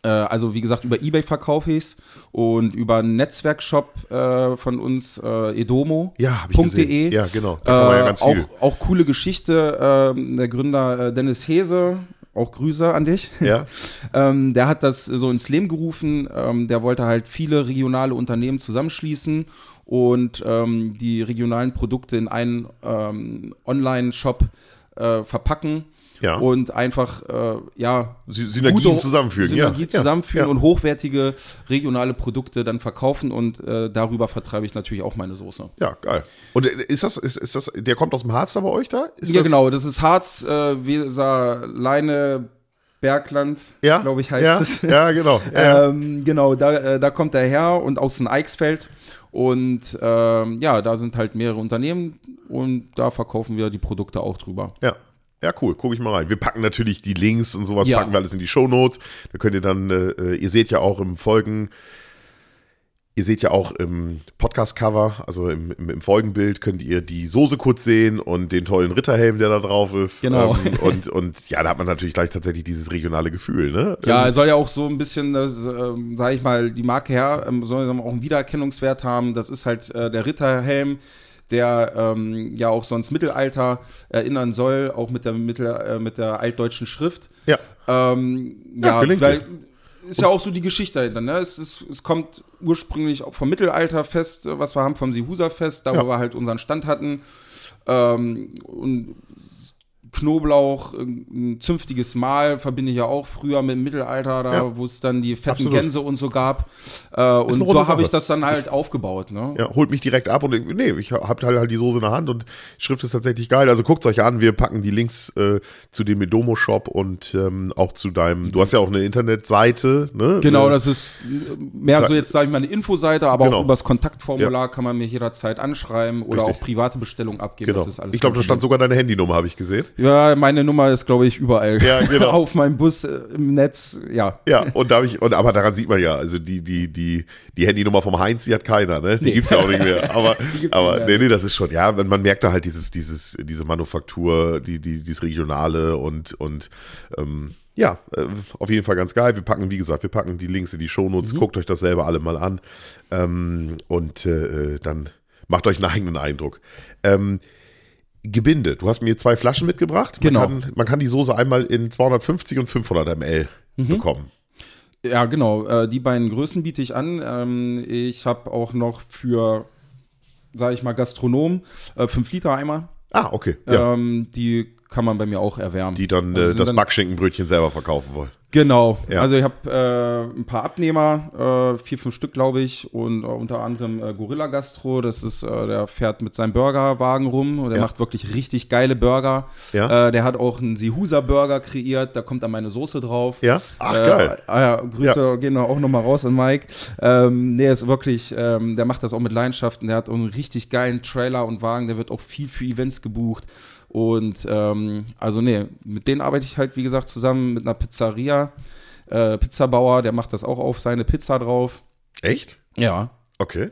Ja. Äh, also wie gesagt, über eBay verkaufe ich es und über einen Netzwerkshop äh, von uns, äh, edomo. Ja, habe ich .de. gesehen. Ja, genau. Da ja Äh, ganz auch, auch coole Geschichte. ähm, der Gründer äh, Dennis Hese, auch Grüße an dich. Ja. ähm, der hat das so ins Leben gerufen. Ähm, der wollte halt viele regionale Unternehmen zusammenschließen und ähm, die regionalen Produkte in einen ähm, Online-Shop äh, verpacken. Ja. Und einfach, äh, ja, Sy- Synergien zusammenfügen, ja. Synergie Ja, zusammenführen ja. und hochwertige regionale Produkte dann verkaufen und äh, darüber vertreibe ich natürlich auch meine Soße. Ja, geil. Und äh, ist das, ist, ist das, der kommt aus dem Harz da bei euch da? Ist ja, das, genau. Das ist Harz, äh, Weser, Leine, Bergland, Ja, glaube ich, heißt ja, es. Ja, genau. Ja, ja. Ähm, genau, da, äh, da kommt er her und aus dem Eichsfeld. Und ähm, ja, da sind halt mehrere Unternehmen und da verkaufen wir die Produkte auch drüber. ja. Ja, cool, gucke ich mal rein. Wir packen natürlich die Links und sowas, Ja. packen wir alles in die Shownotes. Da könnt ihr dann, äh, ihr seht ja auch im Folgen, ihr seht ja auch im Podcast-Cover, also im, im, im Folgenbild, könnt ihr die Soße kurz sehen und den tollen Ritterhelm, der da drauf ist. Genau. Ähm, und, und ja, da hat man natürlich gleich tatsächlich dieses regionale Gefühl, ne? Ja, Ähm, soll ja auch so ein bisschen, das, ähm, sage ich mal, die Marke her, ähm, soll ja auch einen Wiedererkennungswert haben. Das ist halt äh, der Ritterhelm. Der ähm, ja auch sonst Mittelalter erinnern soll, auch mit der, Mittel, äh, mit der altdeutschen Schrift. Ja. Ähm, Ja, ja, weil ist ja auch so die Geschichte dahinter. Ne? Es, ist, es kommt ursprünglich auch vom Mittelalterfest, was wir haben, vom Seehuser-Fest, da Ja. wo wir halt unseren Stand hatten. Ähm, und Knoblauch, ein zünftiges Mahl verbinde ich ja auch früher mit dem Mittelalter, da Ja. wo es dann die fetten Absolut. Gänse und so gab. Äh, und so habe ich das dann halt aufgebaut. Ne? Ja, holt mich direkt ab und ich- nee, ich hab halt, halt die Soße in der Hand und Schrift ist tatsächlich geil. Also guckt euch an, wir packen die Links äh, zu dem Medomo Shop und ähm, auch zu deinem, du hast ja auch eine Internetseite, ne? Genau, Äh, das ist äh, mehr so jetzt, sage ich mal, eine Infoseite, aber Genau. auch über das Kontaktformular kann man mir jederzeit anschreiben oder Richtig. auch private Bestellungen abgeben. Genau. Das ist alles Ich glaube, da stand sogar deine Handynummer, habe ich gesehen. Problem. Ja, meine Nummer ist, glaube ich, überall. Ja, genau. Auf meinem Bus äh, im Netz, ja. Ja, und da habe ich, und aber daran sieht man ja, also die, die, die, die Handynummer vom Heinz, die hat keiner, ne? Die gibt's ja auch nicht mehr. Aber, aber nicht nee, mehr. nee, das ist schon, ja, man, man merkt da halt dieses, dieses, diese Manufaktur, die, die, dieses Regionale und, und ähm, ja, äh, auf jeden Fall ganz geil. Wir packen, wie gesagt, wir packen die Links in die Shownotes, Mhm. guckt euch das selber alle mal an. Ähm, und äh, dann macht euch einen eigenen Eindruck. Ähm, Gebinde. Du hast mir zwei Flaschen mitgebracht. Genau. Man kann, man kann die Soße einmal in 250 und 500 ml Mhm. bekommen. Ja, genau. Äh, die beiden Größen biete ich an. Ähm, ich habe auch noch für, sage ich mal, Gastronomen äh, 5 Liter Eimer. Ah, okay. Ja. Ähm, die kann man bei mir auch erwärmen. die dann Also äh, das dann- Backschinkenbrötchen selber verkaufen wollen. Genau. Ja. Also ich habe äh, ein paar Abnehmer, äh, vier, fünf Stück, glaube ich, und äh, unter anderem äh, Gorilla Gastro. Das ist, äh, der fährt mit seinem Burgerwagen rum und der Ja. macht wirklich richtig geile Burger. Ja. Äh, der hat auch einen Seehuser Burger kreiert. Da kommt dann meine Soße drauf. Ja? Ach, geil. Ah, ja, Grüße gehen auch nochmal raus an Mike. Ähm, nee, ist wirklich, ähm, der macht das auch mit Leidenschaft und der hat auch einen richtig geilen Trailer und Wagen. Der wird auch viel für Events gebucht. Und ähm, also nee, mit denen arbeite ich halt, wie gesagt, zusammen mit einer Pizzeria. Äh, Pizzabauer, der macht das auch auf seine Pizza drauf. Echt? Ja. Okay.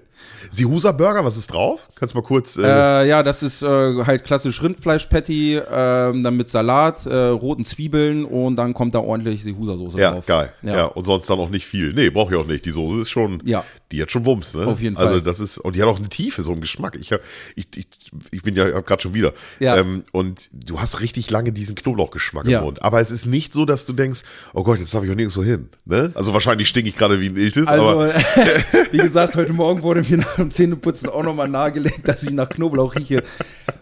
Sihusa Burger, was ist drauf? Kannst du mal kurz. Äh, Äh, ja, das ist äh, halt klassisch Rindfleisch-Patty, ähm, dann mit Salat, äh, roten Zwiebeln und dann kommt da ordentlich Sehusa-Soße ja, drauf. geil. Ja. Ja. und sonst dann auch nicht viel. Nee, brauche ich auch nicht. Die Soße ist schon. Ja. Die hat schon Wumms, ne? Auf jeden Also Fall. das ist. Und die hat auch eine Tiefe, so einen Geschmack. Ich, ich, ich, ich bin ja gerade schon wieder. Ja. Ähm, und du hast richtig lange diesen Knoblauchgeschmack Ja. im Mund. Aber es ist nicht so, dass du denkst, oh Gott, jetzt darf ich auch nirgendwo hin. Ne? Also wahrscheinlich stinke ich gerade wie ein Iltis, Also, aber. wie gesagt, heute Morgen wurde mir nach dem Zähneputzen auch nochmal nahegelegt, dass ich nach Knoblauch rieche.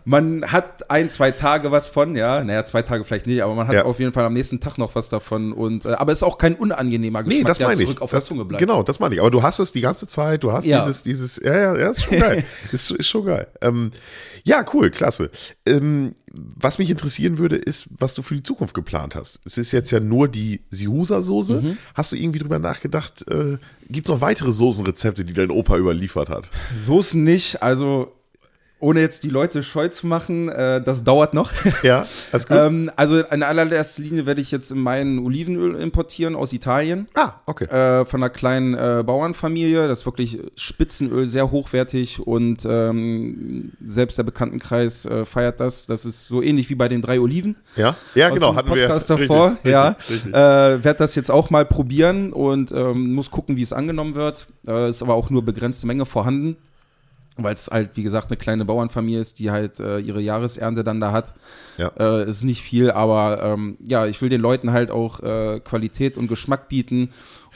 Man hat ein, zwei Tage was von, ja. Naja, zwei Tage vielleicht nicht, aber man hat Ja. auf jeden Fall am nächsten Tag noch was davon. Und, äh, aber es ist auch kein unangenehmer Geschmack, Nee, das der meine ich. zurück auf das, der Zunge bleibt. Genau, das meine ich. Aber du hast es die ganze Zeit, du hast Ja. dieses, dieses, ja, ja, ja, ist schon geil. ist, ist schon geil. Ähm, ja, cool, klasse. Ähm, was mich interessieren würde, ist, was du für die Zukunft geplant hast. Es ist jetzt ja nur die Sihusa-Soße. Mhm. Hast du irgendwie drüber nachgedacht, äh, gibt es noch weitere Soßenrezepte, die dein Opa überliefert hat? Soßen nicht, also ohne jetzt die Leute scheu zu machen, äh, das dauert noch. Ja, alles gut. ähm, also in allererster Linie werde ich jetzt in meinen Olivenöl importieren aus Italien. ah, okay. äh, von einer kleinen äh, Bauernfamilie. Das ist wirklich Spitzenöl, sehr hochwertig und ähm, selbst der Bekanntenkreis äh, feiert das. Das ist so ähnlich wie bei den drei Oliven. Ja, ja aus genau, hatten Podcast wir. davor. Richtig, ja, richtig, richtig. Äh, werde das jetzt auch mal probieren und ähm, muss gucken, wie es angenommen wird. Äh, ist aber auch nur begrenzte Menge vorhanden. Weil es halt, wie gesagt, eine kleine Bauernfamilie ist, die halt äh, ihre Jahresernte dann da hat. Ja. Äh, ist nicht viel, aber ähm, ja, ich will den Leuten halt auch äh, Qualität und Geschmack bieten.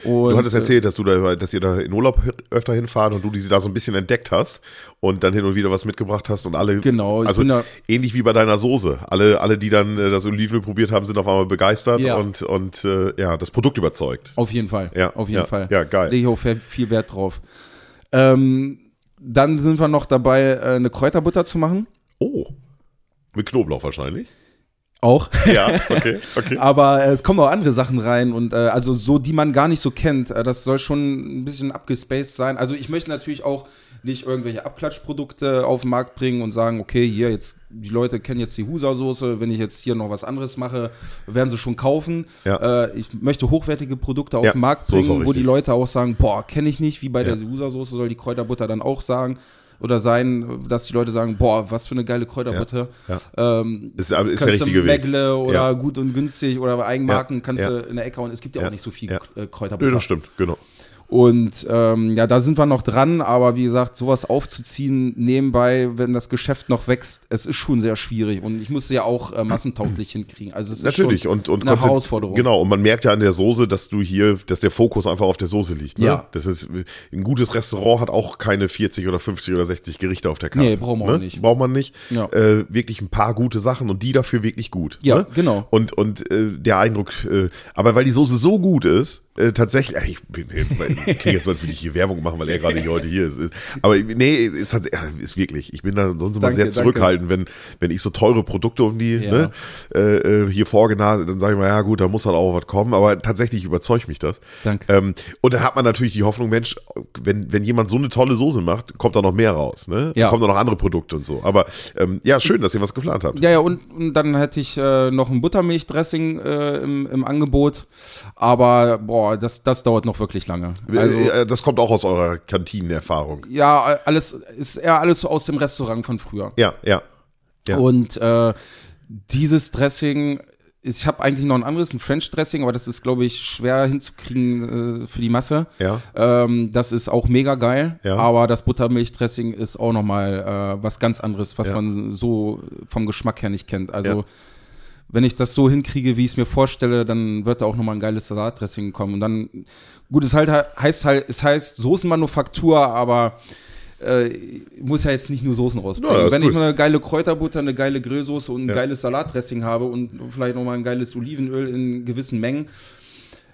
Und, Du hattest äh, erzählt, dass du da, dass ihr da in Urlaub öfter hinfahren und du diese da so ein bisschen entdeckt hast und dann hin und wieder was mitgebracht hast und alle, Genau, also da- ähnlich wie bei deiner Soße. Alle, alle, die dann äh, das Olivenöl probiert haben, sind auf einmal begeistert Ja. und, und äh, ja, das Produkt überzeugt. Auf jeden Fall. Ja, auf jeden ja, Fall. ja, geil. Lege ich auch viel- viel Wert drauf. Ähm, dann sind wir noch dabei, äh, eine Kräuterbutter zu machen. Oh. Mit Knoblauch wahrscheinlich. Auch. Ja, okay, okay. Aber äh, es kommen auch andere Sachen rein und äh, also so, die man gar nicht so kennt. Äh, das soll schon ein bisschen abgespaced sein. Also ich möchte natürlich auch nicht irgendwelche Abklatschprodukte auf den Markt bringen und sagen, okay, hier jetzt, die Leute kennen jetzt die Husa-Soße, wenn ich jetzt hier noch was anderes mache, werden sie schon kaufen. Ja. Äh, ich möchte hochwertige Produkte auf Ja, den Markt so bringen, auch wo die. Leute auch sagen, boah, kenne ich nicht, wie bei Ja. der Husa-Soße soll die Kräuterbutter dann auch sagen. Oder sein, dass die Leute sagen, boah, was für eine geile Kräuterbutter. Ja, Ähm, Ist, ist der richtige Weg. Oder Ja. gut und günstig oder Eigenmarken Ja, kannst ja. du in der Ecke hauen. Es gibt ja, Ja, auch nicht so viel ja. äh, Nö, Kräuterbutter. das stimmt, genau. Und ähm, ja, da sind wir noch dran, aber wie gesagt, sowas aufzuziehen nebenbei, wenn das Geschäft noch wächst, es ist schon sehr schwierig. Und ich muss ja auch äh, massentauglich hinkriegen. Also es ist Natürlich schon und, und eine Herausforderung. Genau, und man merkt ja an der Soße, dass du hier, dass der Fokus einfach auf der Soße liegt. Ne? Ja. Das ist, ein gutes Restaurant hat auch keine 40 oder 50 oder 60 Gerichte auf der Karte. Nee, braucht man ne? nicht. Braucht man nicht. Ja. Äh, wirklich ein paar gute Sachen und die dafür wirklich gut. Ja, ne? genau. Und, und äh, der Eindruck, äh, aber weil die Soße so gut ist, äh, tatsächlich, ich bin jetzt, mal- klingt jetzt so, als würde ich hier Werbung machen, weil er gerade nicht heute hier ist. Aber nee, ist, hat, ist wirklich. Ich bin da sonst immer sehr zurückhaltend, wenn, wenn ich so teure Produkte um die Ja. ne, äh, äh, hier vorgenagt, dann sage ich mal, ja gut, da muss halt auch was kommen, aber tatsächlich überzeugt mich das. Danke. Ähm, und dann hat man natürlich die Hoffnung, Mensch, wenn, wenn jemand so eine tolle Soße macht, kommt da noch mehr raus, ne? Ja. Kommen da noch andere Produkte und so. Aber ähm, ja, schön, dass ihr was geplant habt. Ja, ja, und, und dann hätte ich äh, noch ein Buttermilchdressing äh, im, im Angebot. Aber boah, das, das dauert noch wirklich lange. Also, äh, das kommt auch aus eurer Kantinenerfahrung. ja, alles ist eher alles so aus dem Restaurant von früher. Ja, ja. Ja. Und äh, dieses Dressing, ich habe eigentlich noch ein anderes, ein French Dressing, aber das ist, glaube ich, schwer hinzukriegen äh, für die Masse. Ja. Ähm, das ist auch mega geil, Ja. aber das Buttermilchdressing ist auch nochmal äh, was ganz anderes, was Ja. man so vom Geschmack her nicht kennt. Also Ja. Wenn ich das so hinkriege, wie ich es mir vorstelle, dann wird da auch nochmal ein geiles Salatdressing kommen. Und dann, gut, es halt heißt halt, es heißt Soßenmanufaktur, aber äh, muss ja jetzt nicht nur Soßen rausbringen. Ja, Wenn ich gut. mal eine geile Kräuterbutter, eine geile Grillsoße und ein Ja. geiles Salatdressing habe und vielleicht nochmal ein geiles Olivenöl in gewissen Mengen,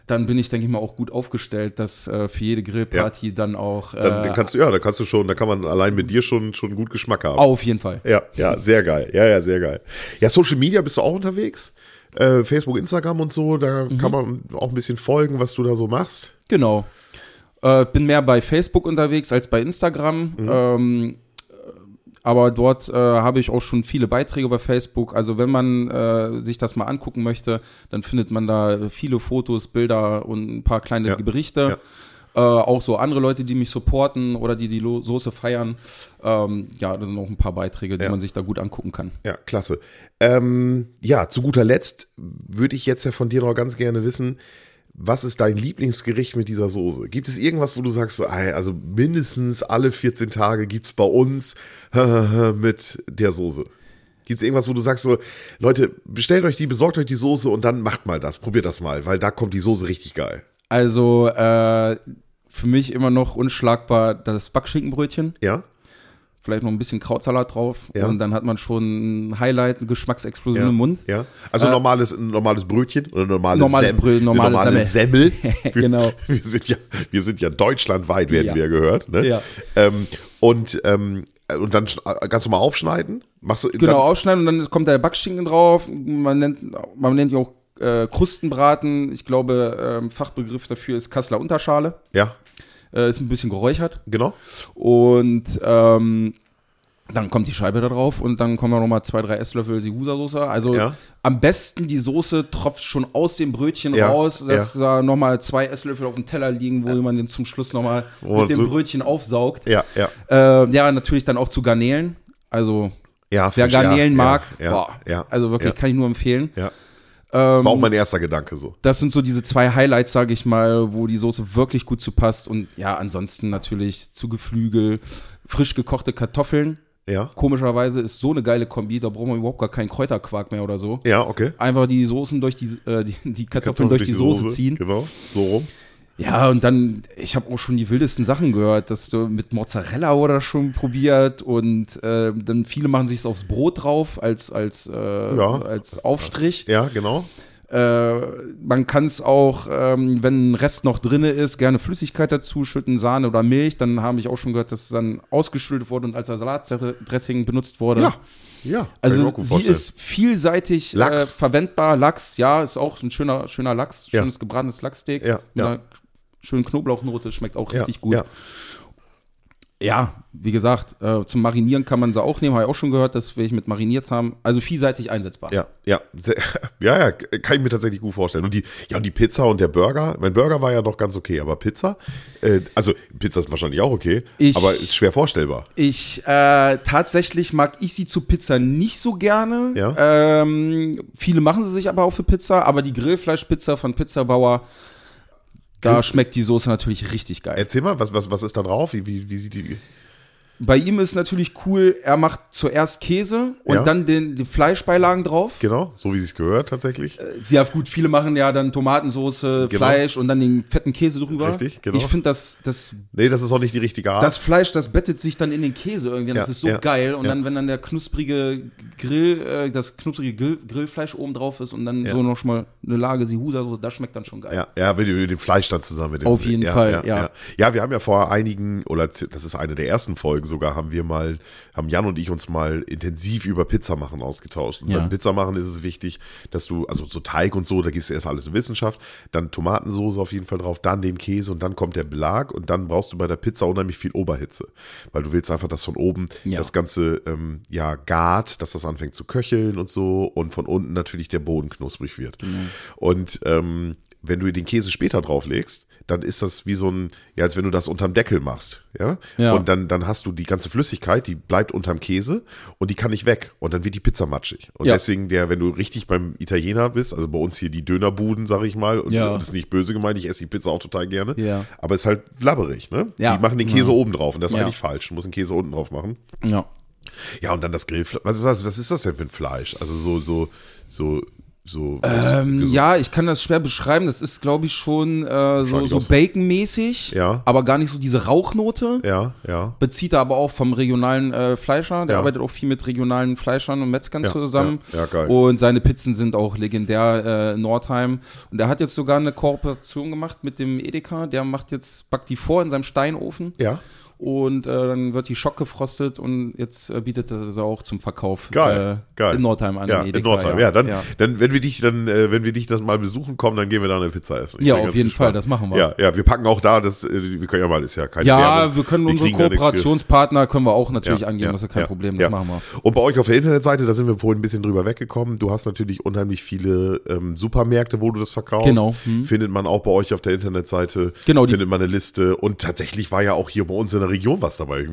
dann bin ich, denke ich mal, auch gut aufgestellt, dass äh, für jede Grillparty dann auch Dann, äh, dann kannst du, ja, da kannst du schon, da kann man allein mit dir schon, schon gut Geschmack haben. auf jeden Fall. Ja, ja, sehr geil. Ja, ja, sehr geil. Ja, Social Media bist du auch unterwegs? Äh, Facebook, Instagram und so, da Mhm. kann man auch ein bisschen folgen, was du da so machst. Genau. Äh, bin mehr bei Facebook unterwegs als bei Instagram. Ähm, äh, aber dort äh, habe ich auch schon viele Beiträge bei Facebook. Also wenn man äh, sich das mal angucken möchte, dann findet man da viele Fotos, Bilder und ein paar kleine Ja. Berichte. Äh, auch so andere Leute, die mich supporten oder die die Lo Soße feiern. Ähm, ja, da sind auch ein paar Beiträge, die Ja. man sich da gut angucken kann. Ja, klasse. Ähm, ja, zu guter Letzt würde ich jetzt ja von dir noch ganz gerne wissen, was ist dein Lieblingsgericht mit dieser Soße? Gibt es irgendwas, wo du sagst, so, also mindestens alle 14 Tage gibt es bei uns mit der Soße? Gibt es irgendwas, wo du sagst, so, Leute, bestellt euch die, besorgt euch die Soße und dann macht mal das, probiert das mal, weil da kommt die Soße richtig geil. Also äh, für mich immer noch unschlagbar das Backschinkenbrötchen. Ja? Vielleicht noch ein bisschen Krautsalat drauf Ja. und dann hat man schon ein Highlight, eine Geschmacksexplosion Ja, im Mund. ja. Also Äh, normales, ein normales Brötchen oder normales, Normales Sem- Brö- normale eine normale Semmel. Wir, Genau. Wir sind ja, wir sind ja deutschlandweit, werden Ja. wir gehört. Ne? Ja. Ähm, und, ähm, und dann ganz normal aufschneiden. Machst du Genau, dann, aufschneiden und dann kommt der Backschinken drauf. Man nennt, man nennt die auch äh, Krustenbraten. Ich glaube, ähm, Fachbegriff dafür ist Kasseler Unterschale. Ja, Äh, ist ein bisschen geräuchert. genau. Und ähm, dann kommt die Scheibe da drauf und dann kommen da nochmal zwei, drei Esslöffel Sigusa-Soße. Also Ja. am besten die Soße tropft schon aus dem Brötchen Ja, raus, dass da nochmal zwei Esslöffel auf dem Teller liegen, wo man den zum Schluss nochmal man mit dem so- Brötchen aufsaugt. Ja, ja. Äh, ja, natürlich dann auch zu Garnelen. Also Ja, wer Fisch, ja, Garnelen ja, mag, ja, boah, ja, also wirklich ja. kann ich nur empfehlen. Ja. Ähm, War auch mein erster Gedanke so. das sind so diese zwei Highlights, sage ich mal, wo die Soße wirklich gut zu passt. Und ja, ansonsten natürlich zu Geflügel, frisch gekochte Kartoffeln. Ja. Komischerweise ist so eine geile Kombi, da braucht man überhaupt gar keinen Kräuterquark mehr oder so. Ja, okay. Einfach die Soßen durch die, äh, die, die Kartoffeln durch die Soße ziehen. Genau, so rum. Ja, und dann, ich habe auch schon die wildesten Sachen gehört, dass du mit Mozzarella oder schon probiert und äh, dann viele machen sich aufs Brot drauf als, als, äh, Ja. als Aufstrich. Ja, genau. Äh, man kann es auch, ähm, wenn ein Rest noch drinne ist, gerne Flüssigkeit dazu schütten, Sahne oder Milch. Dann habe ich auch schon gehört, dass es dann ausgeschüttet wurde und als Salatdressing benutzt wurde. Ja. Ja. Also sie vorstellen. ist vielseitig Lachs. Äh, verwendbar. Lachs, ja, ist auch ein schöner, schöner Lachs, Ja. schönes gebratenes Lachssteak Ja, mit ja. einer schönen Knoblauchnote, schmeckt auch ja, richtig gut. Ja. Ja, wie gesagt, äh, zum Marinieren kann man sie auch nehmen, habe ich auch schon gehört, dass wir ich mit mariniert haben. Also vielseitig einsetzbar. Ja, ja, sehr, ja, ja, kann ich mir tatsächlich gut vorstellen. Und die, ja, und die Pizza und der Burger, mein Burger war ja noch ganz okay, aber Pizza, äh, also Pizza ist wahrscheinlich auch okay, Ich- aber ist schwer vorstellbar. Ich äh, tatsächlich mag ich sie zu Pizza nicht so gerne. Ja. Ähm, viele machen sie sich aber auch für Pizza, aber die Grillfleischpizza von Pizzabauer, Da schmeckt die Soße natürlich richtig geil. Erzähl mal, was, was, was ist da drauf? Wie, wie, wie sieht die. Bei ihm ist natürlich cool, er macht zuerst Käse und Ja. dann den, die Fleischbeilagen drauf. Genau, so wie es gehört tatsächlich. Ja, gut, viele machen ja dann Tomatensoße, Genau. Fleisch und dann den fetten Käse drüber. Richtig, genau. Ich finde, das, das, Nee, das ist auch nicht die richtige Art. das Fleisch, das bettet sich dann in den Käse irgendwie. Das Ja, ist so ja, geil. Und dann, wenn dann der knusprige Grill, äh, das knusprige Grill, Grillfleisch oben drauf ist und dann so noch schon mal eine Lage Sihusa, so, das schmeckt dann schon geil. Ja, ja, mit, dem- mit dem Fleisch dann zusammen. Mit dem, Auf jeden Fall, ja. ja. Ja. ja, wir haben ja vor einigen, oder das ist eine der ersten Folgen sogar, haben wir mal, haben Jan und ich uns mal intensiv über Pizza machen ausgetauscht. Und Ja. beim Pizza machen ist es wichtig, dass du, also so Teig und so, da gibt es erst alles in Wissenschaft, dann Tomatensoße auf jeden Fall drauf, dann den Käse und dann kommt der Belag und dann brauchst du bei der Pizza unheimlich viel Oberhitze. Weil du willst einfach, dass von oben Ja. das Ganze ähm, ja gart, dass das anfängt zu köcheln und so und von unten natürlich der Boden knusprig wird. Genau. Und ähm, wenn du den Käse später drauflegst, dann ist das wie so ein, ja, als wenn du das unterm Deckel machst, ja. Ja. Und dann, dann hast du die ganze Flüssigkeit, die bleibt unterm Käse und die kann nicht weg. Und dann wird die Pizza matschig. Und Ja. deswegen, der, wenn du richtig beim Italiener bist, also bei uns hier die Dönerbuden, sag ich mal, und, Ja. und das ist nicht böse gemeint, ich esse die Pizza auch total gerne. Ja. Aber es ist halt labberig, ne? Ja. Die machen den Käse oben drauf und das ist eigentlich falsch. Du musst den Käse unten drauf machen. Ja. Ja, und dann das Grillfleisch. Was, was, was ist das denn für ein Fleisch? Also so, so, so, so. Ähm, ja, ich kann das schwer beschreiben. Das ist, glaube ich, schon äh, so, so. Bacon-mäßig, Ja. aber gar nicht so diese Rauchnote. Ja, ja. Bezieht er aber auch vom regionalen äh, Fleischer. Der Ja. arbeitet auch viel mit regionalen Fleischern und Metzgern Ja, zusammen. ja, geil. Und seine Pizzen sind auch legendär äh, in Nordheim. Und er hat jetzt sogar eine Kooperation gemacht mit dem Edeka. Der macht jetzt, backt die vor in seinem Steinofen. Ja. Und äh, dann wird die Schock gefrostet und jetzt äh, bietet er sie auch zum Verkauf Geil, äh, geil. in Nordheim an. Ja, in Edeka, Nordheim. Ja, dann, ja. dann, wenn wir dich dann, äh, wenn wir dich das mal besuchen kommen, dann gehen wir da eine Pizza essen. Ich Ja, auf jeden gespannt. Fall, das machen wir. Ja, ja, wir packen auch da, das, äh, wir können ja mal, ist ja keine Ja, Werbung. wir können unsere nichts für. Kooperationspartner können wir auch natürlich Ja, angeben, ja, das ist ja kein ja, Problem, das ja. machen wir. Und bei euch auf der Internetseite, da sind wir vorhin ein bisschen drüber weggekommen. Du hast natürlich unheimlich viele ähm, Supermärkte, wo du das verkaufst. Genau, hm. Findet man auch bei euch auf der Internetseite. Genau, Findet man eine Liste. Und tatsächlich war ja auch hier bei uns in der Region was dabei.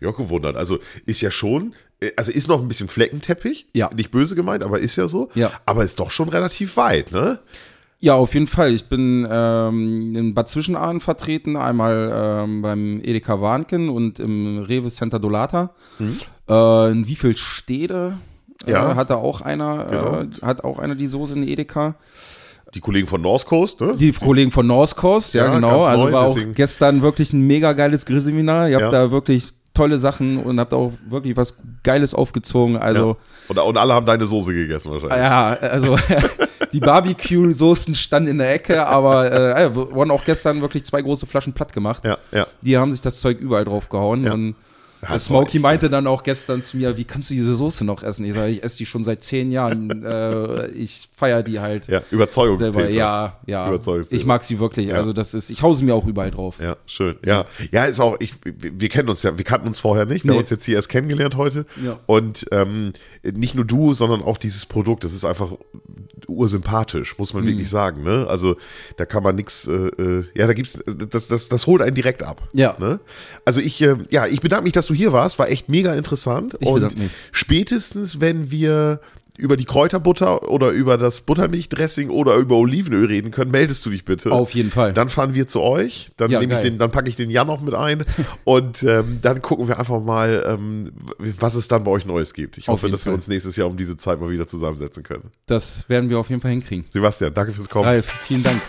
Ja, gewundert. Also ist ja schon, äh, also ist noch ein bisschen Fleckenteppich. Ja. Nicht böse gemeint, aber ist ja so. Ja. Aber ist doch schon relativ weit, ne? Ja, auf jeden Fall. Ich bin ähm, in Bad Zwischenahn vertreten, einmal ähm, beim Edeka Warnken und im Rewe Center Dolata. Äh, in wie viel Städte Mhm. Ja. äh, hat da auch einer, Genau. äh, hat auch einer die Soße in Edeka. Die Kollegen von North Coast, ne? Die Kollegen von North Coast, ja, Ja, genau. Also neu, war deswegen- auch gestern wirklich ein mega geiles Grillseminar. Ihr habt Ja. da wirklich tolle Sachen und habt auch wirklich was Geiles aufgezogen. Also ja. und, und alle haben deine Soße gegessen wahrscheinlich. Ja, also die Barbecue-Soßen standen in der Ecke, aber äh, wurden auch gestern wirklich zwei große Flaschen platt gemacht. Ja, ja. Die haben sich das Zeug überall drauf gehauen. Ja. Und Ja, Smokey meinte dann auch gestern zu mir, wie kannst du diese Soße noch essen? Ich sage, ich esse die schon seit zehn Jahren. äh, ich feiere die halt Ja, Überzeugungstäter. Ja, ja. Überzeugungstäter. Ich mag sie wirklich. Ja. Also das ist, ich hause mir auch überall drauf. Ja, schön. Ja, ja, ist auch, ich, wir wir kennen uns ja, wir kannten uns vorher nicht. Wir Nee. haben uns jetzt hier erst kennengelernt heute. Ja. Und ähm, nicht nur du, sondern auch dieses Produkt, das ist einfach ursympathisch, muss Mhm. man wirklich sagen. Ne? Also da kann man nichts, äh, äh, ja, da gibt's, das, das, das holt einen direkt ab. Ja. Ne? Also ich, äh, ja, ich bedanke mich, dass du hier warst, war echt mega interessant. Ich und mich. spätestens, wenn wir über die Kräuterbutter oder über das Buttermilchdressing oder über Olivenöl reden können, meldest du dich bitte. Auf jeden Fall. Dann fahren wir zu euch, dann Ja, nehme ich den, dann packe ich den Jan noch mit ein und ähm, dann gucken wir einfach mal, ähm, was es dann bei euch Neues gibt. Ich Auf hoffe, dass wir Fall. uns nächstes Jahr um diese Zeit mal wieder zusammensetzen können. Das werden wir auf jeden Fall hinkriegen. Sebastian, danke fürs Kommen. Ralf, vielen Dank.